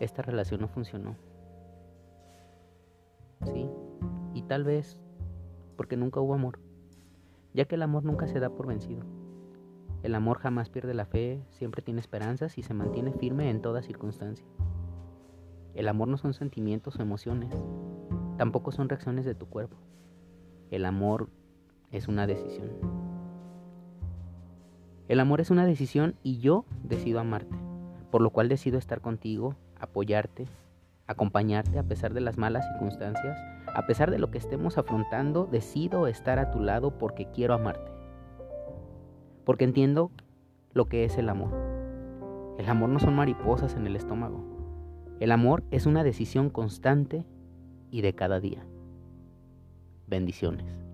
esta relación no funcionó. Sí, y tal vez porque nunca hubo amor, ya que el amor nunca se da por vencido. El amor jamás pierde la fe, siempre tiene esperanzas y se mantiene firme en toda circunstancia. El amor no son sentimientos o emociones, tampoco son reacciones de tu cuerpo. El amor es una decisión. El amor es una decisión y yo decido amarte, por lo cual decido estar contigo, apoyarte, acompañarte a pesar de las malas circunstancias, a pesar de lo que estemos afrontando, decido estar a tu lado porque quiero amarte. Porque entiendo lo que es el amor. El amor no son mariposas en el estómago. El amor es una decisión constante y de cada día. Bendiciones.